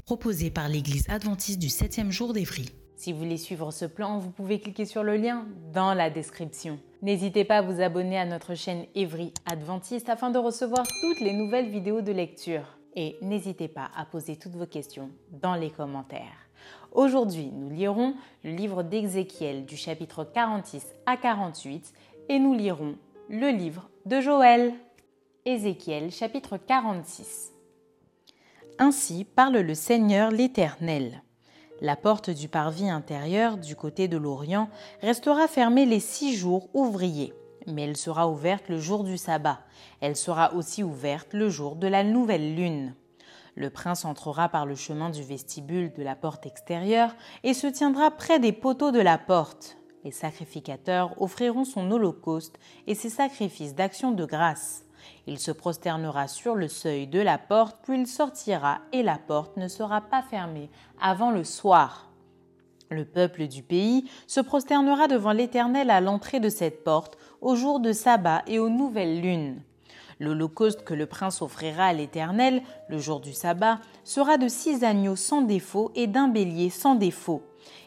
Proposée par l'Église adventiste du 7e jour d'Évry. Si vous voulez suivre ce plan, vous pouvez cliquer sur le lien dans la description. N'hésitez pas à vous abonner à notre chaîne Évry Adventiste afin de recevoir toutes les nouvelles vidéos de lecture. Et n'hésitez pas à poser toutes vos questions dans les commentaires. Aujourd'hui, nous lirons le livre d'Ézéchiel du chapitre 46 à 48 et nous lirons le livre de Joël. Ézéchiel chapitre 46. Ainsi parle le Seigneur l'Éternel. La porte du parvis intérieur du côté de l'Orient restera fermée les six jours ouvriers, mais elle sera ouverte le jour du sabbat. Elle sera aussi ouverte le jour de la nouvelle lune. Le prince entrera par le chemin du vestibule de la porte extérieure et se tiendra près des poteaux de la porte. Les sacrificateurs offriront son holocauste et ses sacrifices d'action de grâce. Il se prosternera sur le seuil de la porte, puis il sortira, et la porte ne sera pas fermée avant le soir. Le peuple du pays se prosternera devant l'Éternel à l'entrée de cette porte, au jour de sabbat et aux nouvelles lunes. L'holocauste que le prince offrira à l'Éternel, le jour du sabbat, sera de six agneaux sans défaut et d'un bélier sans défaut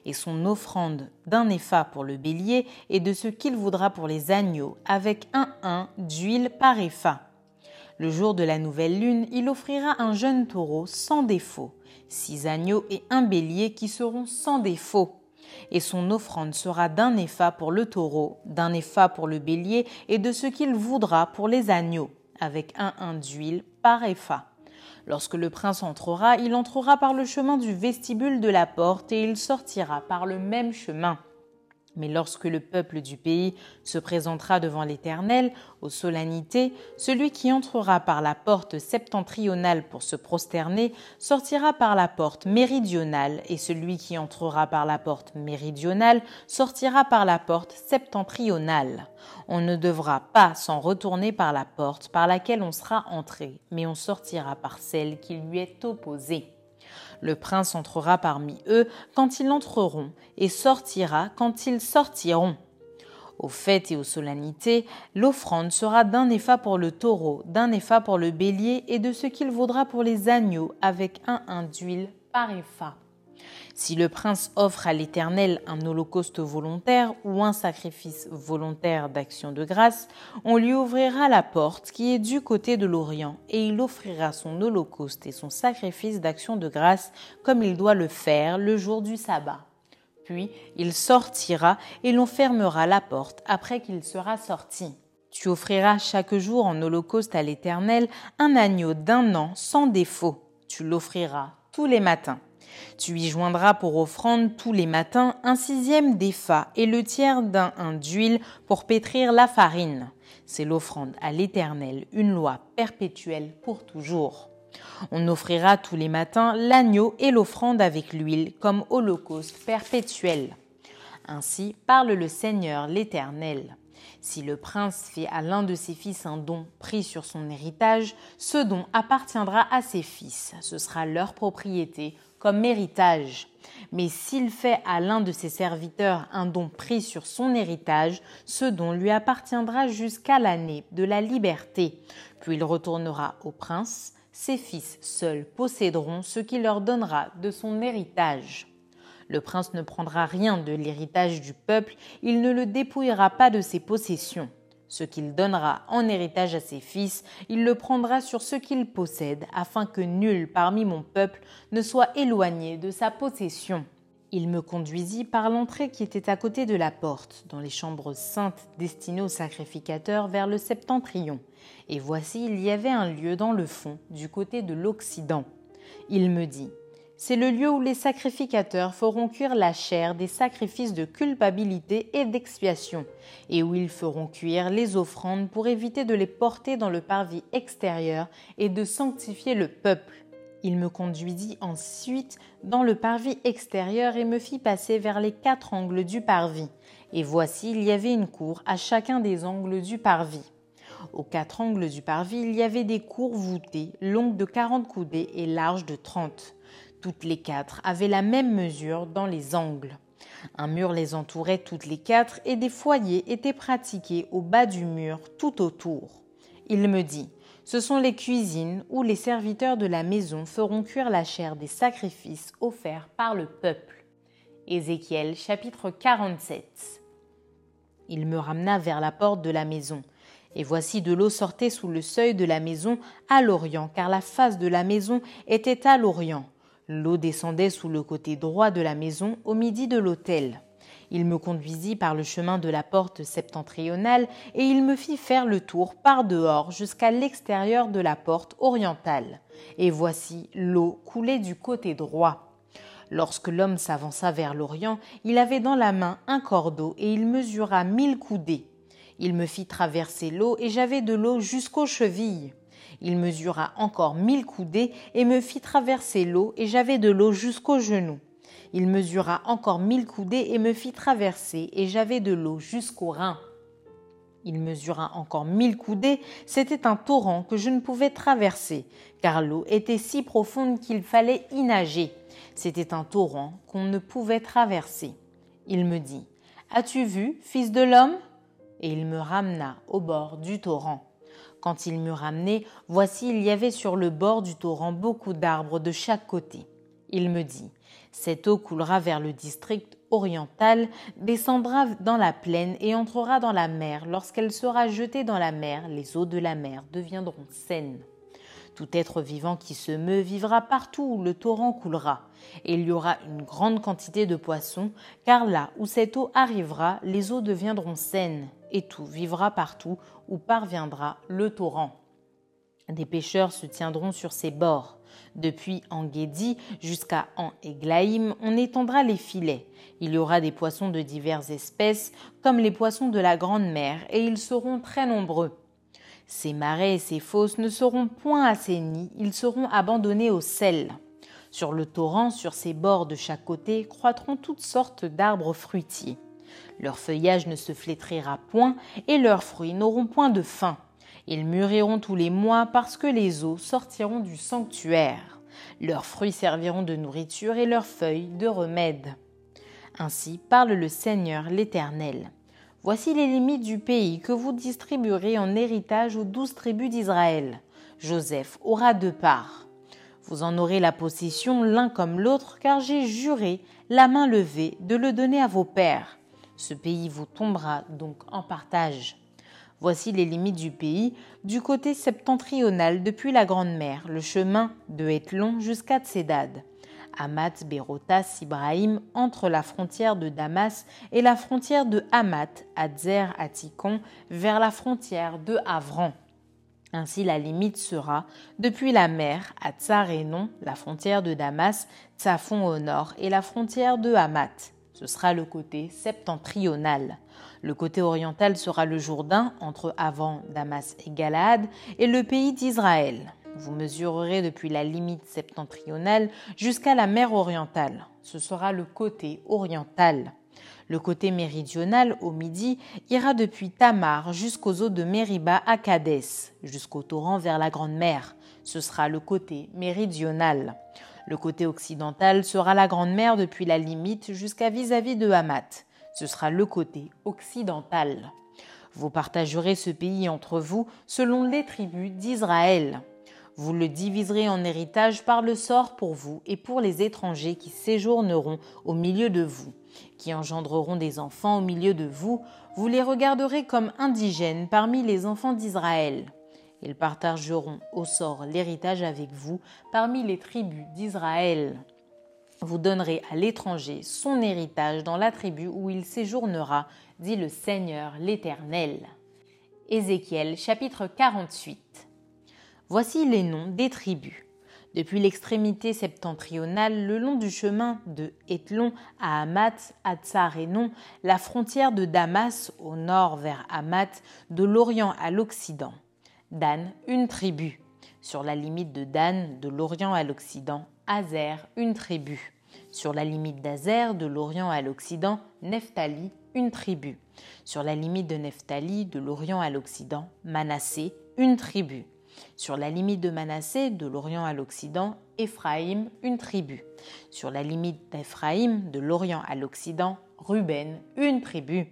et son offrande d'un épha pour le bélier et de ce qu'il voudra pour les agneaux, avec un un d'huile par épha. Le jour de la nouvelle lune, il offrira un jeune taureau sans défaut, six agneaux et un bélier qui seront sans défaut. Et son offrande sera d'un épha pour le taureau, d'un épha pour le bélier et de ce qu'il voudra pour les agneaux, avec un un d'huile par épha. Lorsque le prince entrera, il entrera par le chemin du vestibule de la porte et il sortira par le même chemin. Mais lorsque le peuple du pays se présentera devant l'Éternel aux solennités, celui qui entrera par la porte septentrionale pour se prosterner sortira par la porte méridionale, et celui qui entrera par la porte méridionale sortira par la porte septentrionale. On ne devra pas s'en retourner par la porte par laquelle on sera entré, mais on sortira par celle qui lui est opposée. Le prince entrera parmi eux quand ils entreront, et sortira quand ils sortiront. Aux fêtes et aux solennités, l'offrande sera d'un épha pour le taureau, d'un épha pour le bélier, et de ce qu'il vaudra pour les agneaux, avec un un d'huile par épha. Si le prince offre à l'Éternel un holocauste volontaire ou un sacrifice volontaire d'action de grâce, on lui ouvrira la porte qui est du côté de l'Orient, et il offrira son holocauste et son sacrifice d'action de grâce comme il doit le faire le jour du sabbat. Puis il sortira et l'on fermera la porte après qu'il sera sorti. Tu offriras chaque jour en holocauste à l'Éternel un agneau d'un an sans défaut. Tu l'offriras tous les matins. Tu y joindras pour offrande tous les matins un sixième d'épha et le tiers d'un un d'huile pour pétrir la farine. C'est l'offrande à l'Éternel, une loi perpétuelle pour toujours. On offrira tous les matins l'agneau et l'offrande avec l'huile comme holocauste perpétuel. Ainsi parle le Seigneur l'Éternel. Si le prince fait à l'un de ses fils un don pris sur son héritage, ce don appartiendra à ses fils, ce sera leur propriété comme héritage. Mais s'il fait à l'un de ses serviteurs un don pris sur son héritage, ce don lui appartiendra jusqu'à l'année de la liberté. Puis il retournera au prince, ses fils seuls posséderont ce qu'il leur donnera de son héritage. Le prince ne prendra rien de l'héritage du peuple, il ne le dépouillera pas de ses possessions. Ce qu'il donnera en héritage à ses fils, il le prendra sur ce qu'il possède, afin que nul parmi mon peuple ne soit éloigné de sa possession. Il me conduisit par l'entrée qui était à côté de la porte, dans les chambres saintes destinées aux sacrificateurs vers le septentrion. Et voici, il y avait un lieu dans le fond, du côté de l'Occident. Il me dit c'est le lieu où les sacrificateurs feront cuire la chair des sacrifices de culpabilité et d'expiation, et où ils feront cuire les offrandes pour éviter de les porter dans le parvis extérieur et de sanctifier le peuple. Il me conduisit ensuite dans le parvis extérieur et me fit passer vers les quatre angles du parvis. Et voici, il y avait une cour à chacun des angles du parvis. Aux quatre angles du parvis, il y avait des cours voûtées, longues de quarante coudées et larges de trente. Toutes les quatre avaient la même mesure dans les angles. Un mur les entourait toutes les quatre et des foyers étaient pratiqués au bas du mur tout autour. Il me dit Ce sont les cuisines où les serviteurs de la maison feront cuire la chair des sacrifices offerts par le peuple. Ézéchiel chapitre 47 Il me ramena vers la porte de la maison. Et voici de l'eau sortait sous le seuil de la maison à l'orient, car la face de la maison était à l'orient. L'eau descendait sous le côté droit de la maison au midi de l'autel. Il me conduisit par le chemin de la porte septentrionale et il me fit faire le tour par dehors jusqu'à l'extérieur de la porte orientale. Et voici l'eau coulait du côté droit. Lorsque l'homme s'avança vers l'Orient, il avait dans la main un cordeau et il mesura mille coudées. Il me fit traverser l'eau et j'avais de l'eau jusqu'aux chevilles. Il mesura encore mille coudées et me fit traverser l'eau, et j'avais de l'eau jusqu'aux genoux. Il mesura encore mille coudées et me fit traverser, et j'avais de l'eau jusqu'aux reins. Il mesura encore mille coudées, c'était un torrent que je ne pouvais traverser, car l'eau était si profonde qu'il fallait y nager. C'était un torrent qu'on ne pouvait traverser. Il me dit As-tu vu, fils de l'homme? Et il me ramena au bord du torrent. Quand il m'eut ramené, voici il y avait sur le bord du torrent beaucoup d'arbres de chaque côté. Il me dit Cette eau coulera vers le district oriental, descendra dans la plaine et entrera dans la mer. Lorsqu'elle sera jetée dans la mer, les eaux de la mer deviendront saines. Tout être vivant qui se meut vivra partout où le torrent coulera, et il y aura une grande quantité de poissons, car là où cette eau arrivera, les eaux deviendront saines, et tout vivra partout où parviendra le torrent. Des pêcheurs se tiendront sur ses bords. Depuis Engedi jusqu'à En Eglaïm, on étendra les filets. Il y aura des poissons de diverses espèces, comme les poissons de la grande mer, et ils seront très nombreux. Ces marais et ces fosses ne seront point assainis, ils seront abandonnés au sel. Sur le torrent, sur ses bords de chaque côté, croîtront toutes sortes d'arbres fruitiers. Leur feuillage ne se flétrira point et leurs fruits n'auront point de fin. Ils mûriront tous les mois parce que les eaux sortiront du sanctuaire. Leurs fruits serviront de nourriture et leurs feuilles de remède. Ainsi parle le Seigneur l'Éternel. Voici les limites du pays que vous distribuerez en héritage aux douze tribus d'Israël. Joseph aura deux parts. Vous en aurez la possession l'un comme l'autre, car j'ai juré, la main levée, de le donner à vos pères. Ce pays vous tombera donc en partage. Voici les limites du pays du côté septentrional depuis la Grande Mer, le chemin de Hétlon jusqu'à Tsedad. Amat, Bérotas, Ibrahim, entre la frontière de Damas et la frontière de Hamat, Adzer, Atikon, vers la frontière de Havran. Ainsi la limite sera depuis la mer à Tsarénon, la frontière de Damas, Tsafon au nord et la frontière de Hamat. Ce sera le côté septentrional. Le côté oriental sera le Jourdain entre Avant, Damas et Galaad et le pays d'Israël. Vous mesurerez depuis la limite septentrionale jusqu'à la mer orientale. Ce sera le côté oriental. Le côté méridional, au midi, ira depuis Tamar jusqu'aux eaux de Mériba à Cadès, jusqu'au torrent vers la Grande Mer. Ce sera le côté méridional. Le côté occidental sera la Grande Mer depuis la limite jusqu'à vis-à-vis de Hamat. Ce sera le côté occidental. Vous partagerez ce pays entre vous selon les tribus d'Israël. Vous le diviserez en héritage par le sort pour vous et pour les étrangers qui séjourneront au milieu de vous, qui engendreront des enfants au milieu de vous. Vous les regarderez comme indigènes parmi les enfants d'Israël. Ils partageront au sort l'héritage avec vous parmi les tribus d'Israël. Vous donnerez à l'étranger son héritage dans la tribu où il séjournera, dit le Seigneur l'Éternel. Ézéchiel chapitre 48. Voici les noms des tribus. Depuis l'extrémité septentrionale, le long du chemin de Ethlon à Hamath, à Tsarénon, la frontière de Damas au nord vers Hamath, de l'Orient à l'Occident. Dan, une tribu. Sur la limite de Dan, de l'Orient à l'Occident, Azer, une tribu. Sur la limite d'Azer, de l'Orient à l'Occident, Nephtali, une tribu. Sur la limite de Nephtali, de l'Orient à l'Occident, Manassé, une tribu. Sur la limite de Manassé, de l'Orient à l'Occident, Éphraïm, une tribu. Sur la limite d'Éphraïm, de l'Orient à l'Occident, Ruben, une tribu.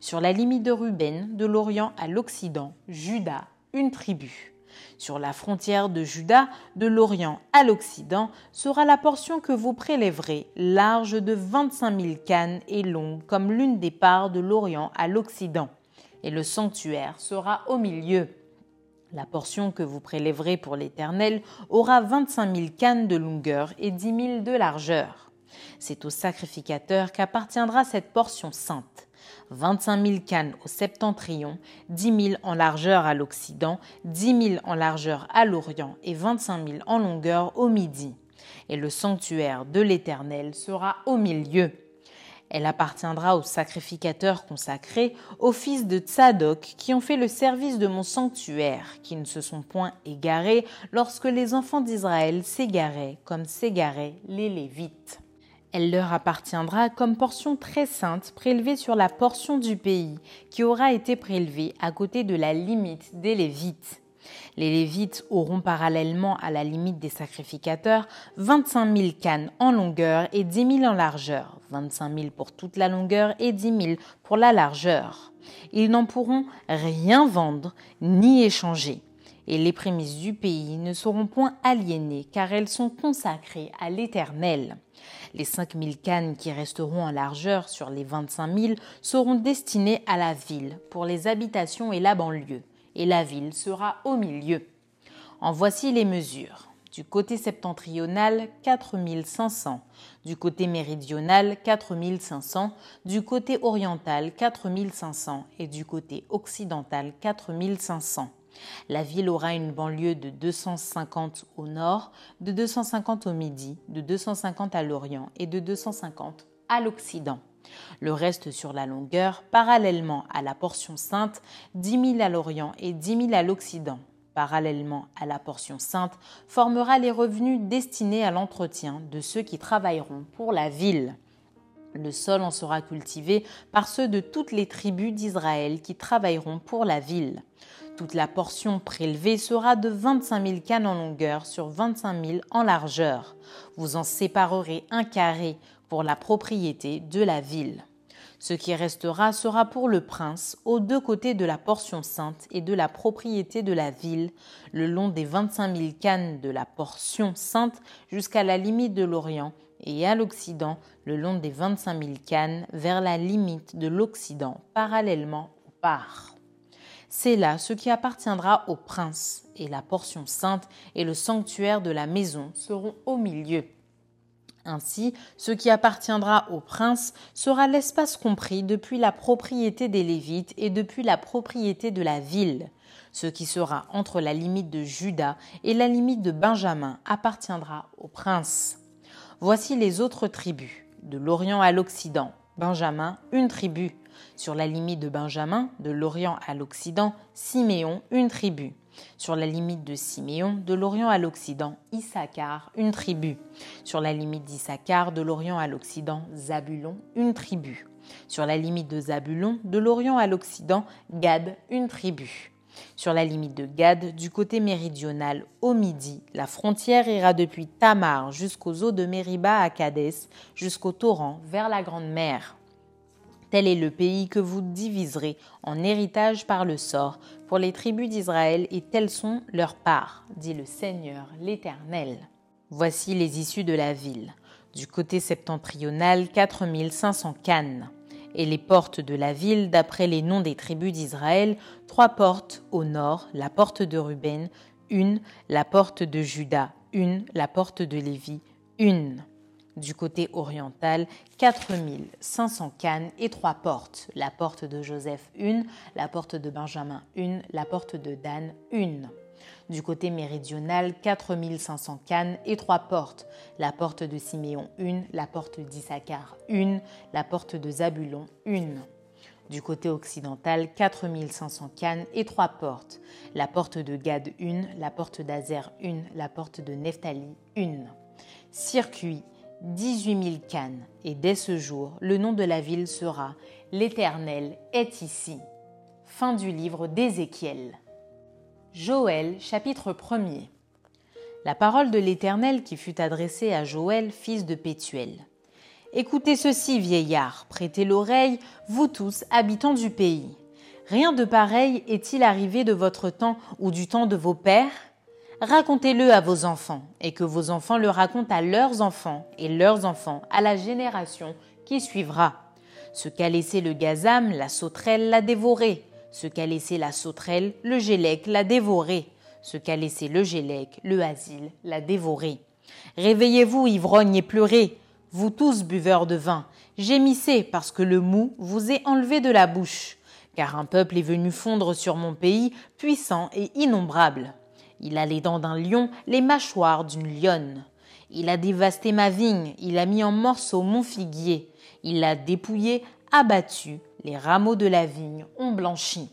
Sur la limite de Ruben, de l'Orient à l'Occident, Judas, une tribu. Sur la frontière de Juda, de l'Orient à l'Occident, sera la portion que vous prélèverez, large de 25 000 cannes et longue comme l'une des parts de l'Orient à l'Occident. Et le sanctuaire sera au milieu. La portion que vous prélèverez pour l'Éternel aura 25 000 cannes de longueur et 10 000 de largeur. C'est au sacrificateur qu'appartiendra cette portion sainte. 25 000 cannes au septentrion, 10 000 en largeur à l'occident, 10 000 en largeur à l'orient et 25 000 en longueur au midi. Et le sanctuaire de l'Éternel sera au milieu. Elle appartiendra aux sacrificateurs consacrés, aux fils de Tsadok, qui ont fait le service de mon sanctuaire, qui ne se sont point égarés lorsque les enfants d'Israël s'égaraient, comme s'égaraient les Lévites. Elle leur appartiendra comme portion très sainte prélevée sur la portion du pays qui aura été prélevée à côté de la limite des Lévites. Les Lévites auront parallèlement à la limite des sacrificateurs 25 000 cannes en longueur et 10 000 en largeur, 25 000 pour toute la longueur et 10 000 pour la largeur. Ils n'en pourront rien vendre ni échanger. Et les prémices du pays ne seront point aliénées, car elles sont consacrées à l'Éternel. Les 5000 cannes qui resteront en largeur sur les 25 000 seront destinées à la ville, pour les habitations et la banlieue, et la ville sera au milieu. En voici les mesures. Du côté septentrional, 4500. Du côté méridional, 4500. Du côté oriental, 4500. Et du côté occidental, 4500. La ville aura une banlieue de 250 au nord, de 250 au midi, de 250 à l'orient et de 250 à l'occident. Le reste sur la longueur, parallèlement à la portion sainte, 10 000 à l'orient et 10 000 à l'occident. Parallèlement à la portion sainte, formera les revenus destinés à l'entretien de ceux qui travailleront pour la ville. Le sol en sera cultivé par ceux de toutes les tribus d'Israël qui travailleront pour la ville. Toute la portion prélevée sera de 25 000 cannes en longueur sur 25 000 en largeur. Vous en séparerez un carré pour la propriété de la ville. Ce qui restera sera pour le prince aux deux côtés de la portion sainte et de la propriété de la ville, le long des 25 000 cannes de la portion sainte jusqu'à la limite de l'Orient, et à l'Occident, le long des 25 000 cannes vers la limite de l'Occident, parallèlement au parts. C'est là ce qui appartiendra au prince, et la portion sainte et le sanctuaire de la maison seront au milieu. Ainsi, ce qui appartiendra au prince sera l'espace compris depuis la propriété des Lévites et depuis la propriété de la ville. Ce qui sera entre la limite de Juda et la limite de Benjamin appartiendra au prince. Voici les autres tribus. De l'Orient à l'Occident, Benjamin, une tribu. Sur la limite de Benjamin, de l'Orient à l'Occident, Siméon, une tribu. Sur la limite de Siméon, de l'Orient à l'Occident, Issachar, une tribu. Sur la limite d'Issachar, de l'Orient à l'Occident, Zabulon, une tribu. Sur la limite de Zabulon, de l'Orient à l'Occident, Gad, une tribu. Sur la limite de Gad, du côté méridional, au midi, la frontière ira depuis Tamar jusqu'aux eaux de Mériba à Cadès, jusqu'au torrent, vers la Grande Mer. Tel est le pays que vous diviserez en héritage par le sort pour les tribus d'Israël et telles sont leurs parts, dit le Seigneur l'Éternel. Voici les issues de la ville. Du côté septentrional, 4500 cannes. Et les portes de la ville, d'après les noms des tribus d'Israël, trois portes au nord, la porte de Ruben, une, la porte de Juda, une, la porte de Lévi, une. Du côté oriental, 4500 cannes et trois portes. La porte de Joseph, une, la porte de Benjamin, une, la porte de Dan, une. Du côté méridional, 4500 cannes et trois portes. La porte de Siméon, une, la porte d'Issachar, une, la porte de Zabulon, une. Du côté occidental, 4500 cannes et trois portes. La porte de Gad, une, la porte d'Azer, une, la porte de Nephtali, une. Circuit 18 000 cannes, et dès ce jour, le nom de la ville sera L'Éternel est ici. Fin du livre d'Ézéchiel. Joël, chapitre 1er. La parole de l'Éternel qui fut adressée à Joël, fils de Pétuel. Écoutez ceci, vieillard, prêtez l'oreille, vous tous, habitants du pays. Rien de pareil est-il arrivé de votre temps ou du temps de vos pères? Racontez-le à vos enfants, et que vos enfants le racontent à leurs enfants, et leurs enfants à la génération qui suivra. Ce qu'a laissé le gazam, la sauterelle l'a dévoré. Ce qu'a laissé la sauterelle, le gélec l'a dévoré. Ce qu'a laissé le gélec, le asile l'a dévoré. Réveillez-vous, ivrognes, et pleurez. Vous tous, buveurs de vin, gémissez parce que le mou vous est enlevé de la bouche. Car un peuple est venu fondre sur mon pays, puissant et innombrable. Il a les dents d'un lion, les mâchoires d'une lionne. Il a dévasté ma vigne, il a mis en morceaux mon figuier. Il l'a dépouillé, abattu, les rameaux de la vigne ont blanchi.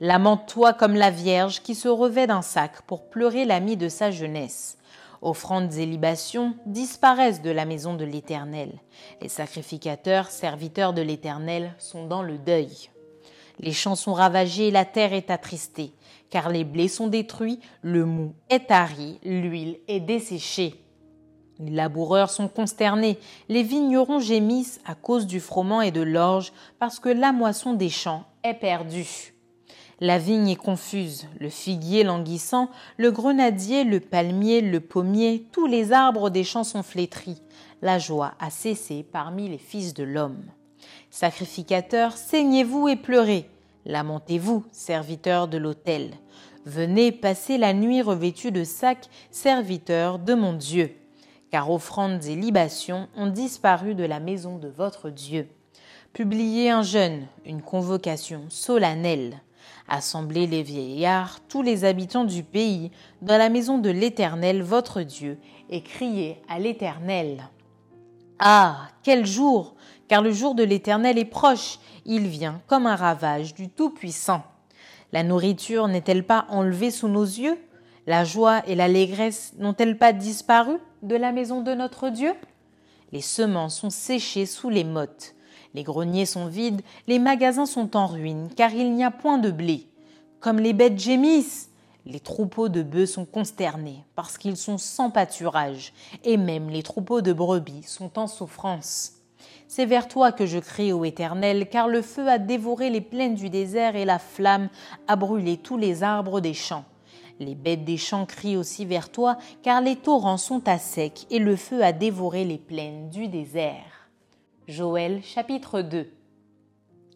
Lamente-toi comme la Vierge qui se revêt d'un sac pour pleurer l'ami de sa jeunesse. Offrandes et libations disparaissent de la maison de l'Éternel. Les sacrificateurs, serviteurs de l'Éternel, sont dans le deuil. Les champs sont ravagés, la terre est attristée, car les blés sont détruits, le mou est tari, l'huile est desséchée. Les laboureurs sont consternés, les vignerons gémissent à cause du froment et de l'orge, parce que la moisson des champs est perdue. La vigne est confuse, le figuier languissant, le grenadier, le palmier, le pommier, tous les arbres des champs sont flétris. La joie a cessé parmi les fils de l'homme. Sacrificateurs, saignez-vous et pleurez. Lamentez-vous, serviteurs de l'autel. Venez passer la nuit revêtus de sacs, serviteurs de mon Dieu. Car offrandes et libations ont disparu de la maison de votre Dieu. Publiez un jeûne, une convocation solennelle. Assemblez les vieillards, tous les habitants du pays, dans la maison de l'Éternel votre Dieu, et criez à l'Éternel. Ah, quel jour car le jour de l'Éternel est proche, il vient comme un ravage du Tout-Puissant. La nourriture n'est-elle pas enlevée sous nos yeux? La joie et l'allégresse n'ont-elles pas disparu de la maison de notre Dieu? Les semences sont séchées sous les mottes, les greniers sont vides, les magasins sont en ruine, car il n'y a point de blé. Comme les bêtes gémissent, les troupeaux de bœufs sont consternés, parce qu'ils sont sans pâturage, et même les troupeaux de brebis sont en souffrance. C'est vers toi que je crie, ô Éternel, car le feu a dévoré les plaines du désert et la flamme a brûlé tous les arbres des champs. Les bêtes des champs crient aussi vers toi, car les torrents sont à sec et le feu a dévoré les plaines du désert. Joël chapitre 2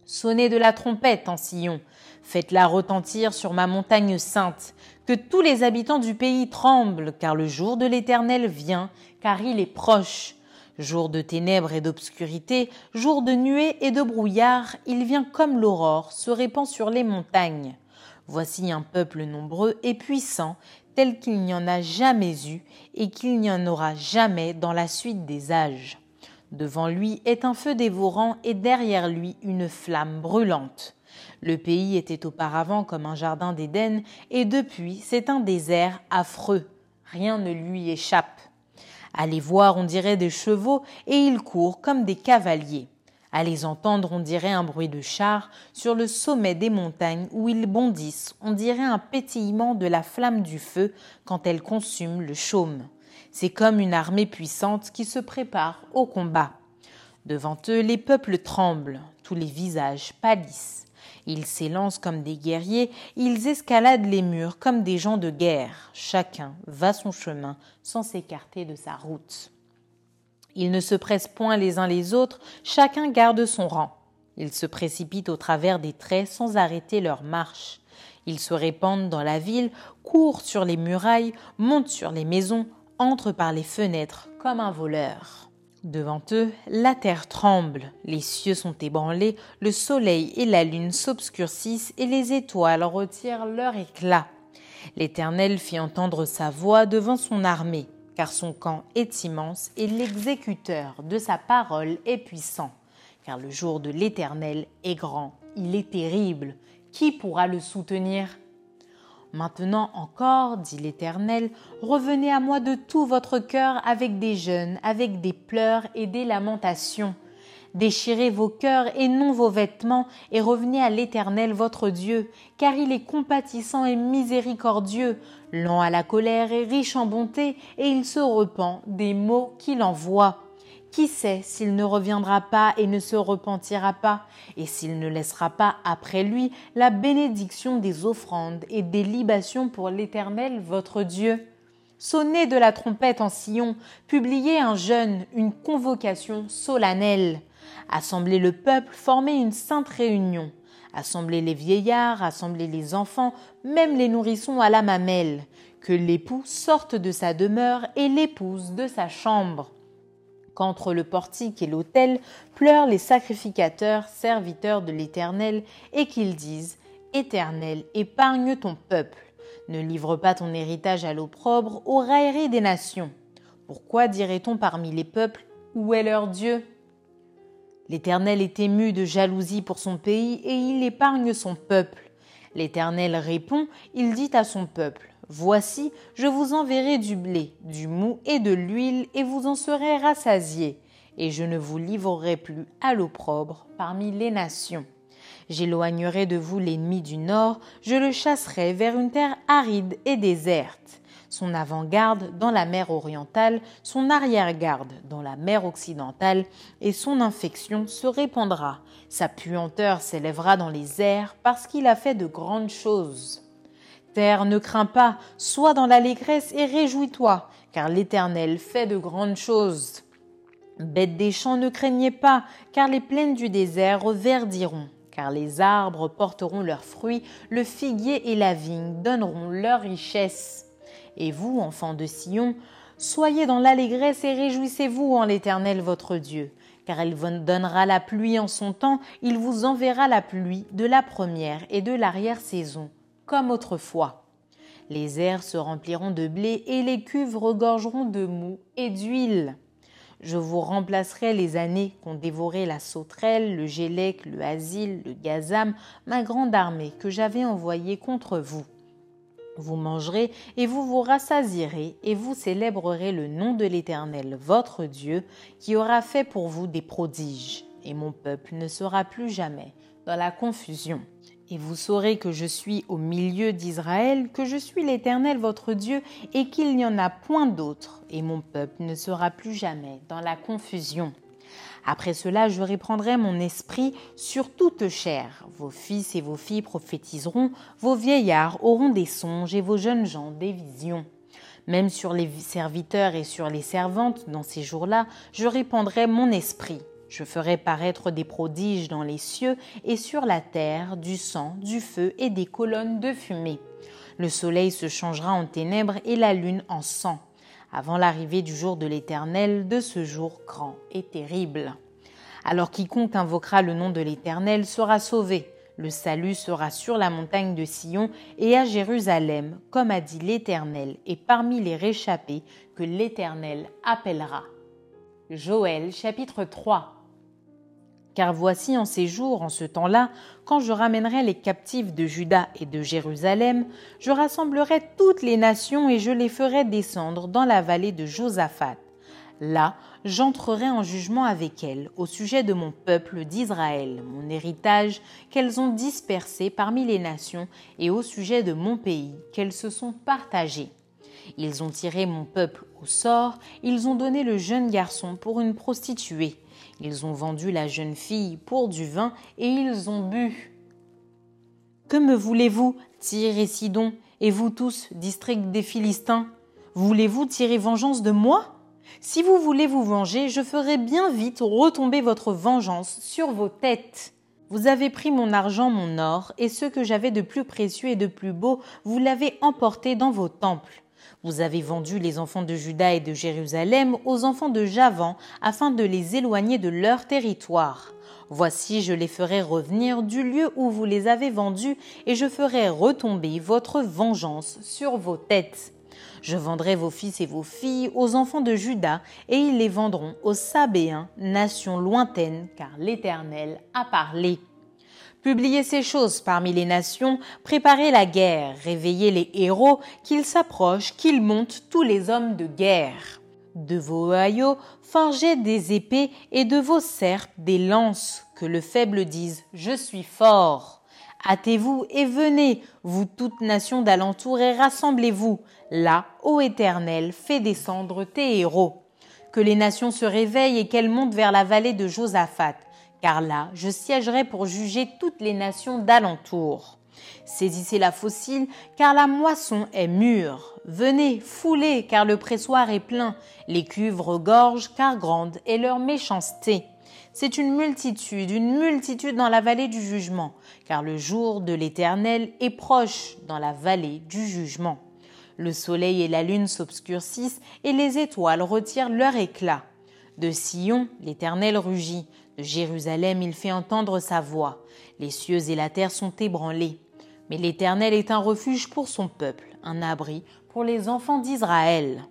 Sonnez de la trompette en Sion, faites-la retentir sur ma montagne sainte, que tous les habitants du pays tremblent, car le jour de l'Éternel vient, car il est proche. Jour de ténèbres et d'obscurité, jour de nuées et de brouillard, il vient comme l'aurore, se répand sur les montagnes. Voici un peuple nombreux et puissant, tel qu'il n'y en a jamais eu et qu'il n'y en aura jamais dans la suite des âges. Devant lui est un feu dévorant et derrière lui une flamme brûlante. Le pays était auparavant comme un jardin d'Éden et depuis c'est un désert affreux. Rien ne lui échappe. À les voir, on dirait des chevaux, et ils courent comme des cavaliers. À les entendre, on dirait un bruit de chars sur le sommet des montagnes où ils bondissent, on dirait un pétillement de la flamme du feu quand elle consume le chaume. C'est comme une armée puissante qui se prépare au combat. Devant eux, les peuples tremblent, tous les visages pâlissent. Ils s'élancent comme des guerriers, ils escaladent les murs comme des gens de guerre. Chacun va son chemin sans s'écarter de sa route. Ils ne se pressent point les uns les autres, chacun garde son rang. Ils se précipitent au travers des traits sans arrêter leur marche. Ils se répandent dans la ville, courent sur les murailles, montent sur les maisons, entrent par les fenêtres comme un voleur. Devant eux, la terre tremble, les cieux sont ébranlés, le soleil et la lune s'obscurcissent et les étoiles retirent leur éclat. L'Éternel fit entendre sa voix devant son armée, car son camp est immense et l'exécuteur de sa parole est puissant. Car le jour de l'Éternel est grand, il est terrible. Qui pourra le soutenir? Maintenant encore, dit l'Éternel, revenez à moi de tout votre cœur avec des jeûnes, avec des pleurs et des lamentations. Déchirez vos cœurs et non vos vêtements, et revenez à l'Éternel votre Dieu, car il est compatissant et miséricordieux, lent à la colère et riche en bonté, et il se repent des maux qu'il envoie. Qui sait s'il ne reviendra pas et ne se repentira pas, et s'il ne laissera pas après lui la bénédiction des offrandes et des libations pour l'Éternel votre Dieu? Sonnez de la trompette en Sion, publiez un jeûne, une convocation solennelle. Assemblez le peuple, formez une sainte réunion. Assemblez les vieillards, assemblez les enfants, même les nourrissons à la mamelle. Que l'époux sorte de sa demeure et l'épouse de sa chambre qu'entre le portique et l'autel pleurent les sacrificateurs, serviteurs de l'Éternel, et qu'ils disent Éternel, épargne ton peuple. Ne livre pas ton héritage à l'opprobre, aux railleries des nations. Pourquoi dirait-on parmi les peuples Où est leur Dieu? L'Éternel est ému de jalousie pour son pays et il épargne son peuple. L'Éternel répond, il dit à son peuple Voici, je vous enverrai du blé, du mou et de l'huile, et vous en serez rassasiés, et je ne vous livrerai plus à l'opprobre parmi les nations. J'éloignerai de vous l'ennemi du nord, je le chasserai vers une terre aride et déserte. Son avant-garde dans la mer orientale, son arrière-garde dans la mer occidentale, et son infection se répandra. Sa puanteur s'élèvera dans les airs parce qu'il a fait de grandes choses. Ne crains pas, sois dans l'allégresse et réjouis-toi, car l'Éternel fait de grandes choses. Bêtes des champs, ne craignez pas, car les plaines du désert reverdiront, car les arbres porteront leurs fruits, le figuier et la vigne donneront leur richesse. Et vous, enfants de Sion, soyez dans l'allégresse et réjouissez-vous en l'Éternel votre Dieu, car il vous donnera la pluie en son temps, il vous enverra la pluie de la première et de l'arrière-saison comme autrefois. Les airs se rempliront de blé et les cuves regorgeront de mou et d'huile. Je vous remplacerai les années qu'ont dévoré la sauterelle, le gélec, le asile, le gazam, ma grande armée que j'avais envoyée contre vous. Vous mangerez et vous vous rassasierez et vous célébrerez le nom de l'Éternel, votre Dieu, qui aura fait pour vous des prodiges. Et mon peuple ne sera plus jamais dans la confusion. Et vous saurez que je suis au milieu d'Israël, que je suis l'Éternel votre Dieu, et qu'il n'y en a point d'autre, et mon peuple ne sera plus jamais dans la confusion. Après cela, je reprendrai mon esprit sur toute chair. Vos fils et vos filles prophétiseront, vos vieillards auront des songes, et vos jeunes gens des visions. Même sur les serviteurs et sur les servantes, dans ces jours-là, je répandrai mon esprit je ferai paraître des prodiges dans les cieux et sur la terre, du sang, du feu et des colonnes de fumée. Le soleil se changera en ténèbres et la lune en sang, avant l'arrivée du jour de l'Éternel, de ce jour grand et terrible. Alors quiconque invoquera le nom de l'Éternel sera sauvé. Le salut sera sur la montagne de Sion et à Jérusalem, comme a dit l'Éternel, et parmi les réchappés que l'Éternel appellera. Joël chapitre 3 car voici en ces jours, en ce temps-là, quand je ramènerai les captifs de Juda et de Jérusalem, je rassemblerai toutes les nations et je les ferai descendre dans la vallée de Josaphat. Là, j'entrerai en jugement avec elles au sujet de mon peuple d'Israël, mon héritage qu'elles ont dispersé parmi les nations, et au sujet de mon pays qu'elles se sont partagées. Ils ont tiré mon peuple au sort, ils ont donné le jeune garçon pour une prostituée, ils ont vendu la jeune fille pour du vin et ils ont bu. Que me voulez-vous, Tyr et Sidon, et vous tous, district des Philistins? Voulez-vous tirer vengeance de moi? Si vous voulez vous venger, je ferai bien vite retomber votre vengeance sur vos têtes. Vous avez pris mon argent, mon or, et ce que j'avais de plus précieux et de plus beau, vous l'avez emporté dans vos temples. Vous avez vendu les enfants de Juda et de Jérusalem aux enfants de Javan afin de les éloigner de leur territoire. Voici, je les ferai revenir du lieu où vous les avez vendus, et je ferai retomber votre vengeance sur vos têtes. Je vendrai vos fils et vos filles aux enfants de Juda, et ils les vendront aux Sabéens, nation lointaine, car l'Éternel a parlé. Publiez ces choses parmi les nations, préparez la guerre, réveillez les héros, qu'ils s'approchent, qu'ils montent tous les hommes de guerre. De vos haillons, forgez des épées et de vos serpes des lances, que le faible dise Je suis fort. Hâtez-vous et venez, vous toutes nations d'alentour, et rassemblez-vous. Là, ô Éternel, fais descendre tes héros. Que les nations se réveillent et qu'elles montent vers la vallée de Josaphat car là je siégerai pour juger toutes les nations d'alentour. Saisissez la fossile, car la moisson est mûre. Venez, foulez, car le pressoir est plein. Les cuves regorgent, car grande est leur méchanceté. C'est une multitude, une multitude dans la vallée du jugement, car le jour de l'Éternel est proche dans la vallée du jugement. Le soleil et la lune s'obscurcissent, et les étoiles retirent leur éclat. De Sion, l'Éternel rugit. Jérusalem, il fait entendre sa voix. Les cieux et la terre sont ébranlés. Mais l'Éternel est un refuge pour son peuple, un abri pour les enfants d'Israël.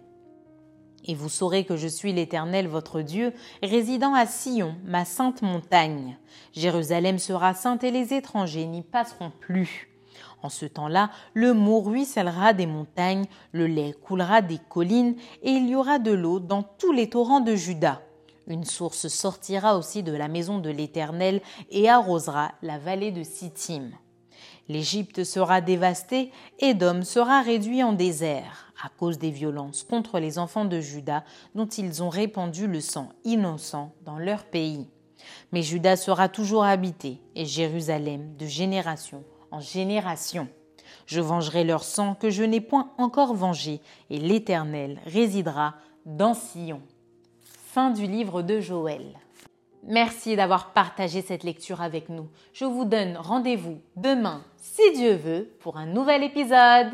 Et vous saurez que je suis l'Éternel votre Dieu, résidant à Sion, ma sainte montagne. Jérusalem sera sainte et les étrangers n'y passeront plus. En ce temps-là, le mot ruissellera des montagnes, le lait coulera des collines, et il y aura de l'eau dans tous les torrents de Juda. Une source sortira aussi de la maison de l'Éternel et arrosera la vallée de Sittim. L'Égypte sera dévastée, Édom sera réduit en désert à cause des violences contre les enfants de Juda dont ils ont répandu le sang innocent dans leur pays. Mais Juda sera toujours habité et Jérusalem de génération en génération. Je vengerai leur sang que je n'ai point encore vengé, et l'Éternel résidera dans Sion. Du livre de Joël. Merci d'avoir partagé cette lecture avec nous. Je vous donne rendez-vous demain, si Dieu veut, pour un nouvel épisode.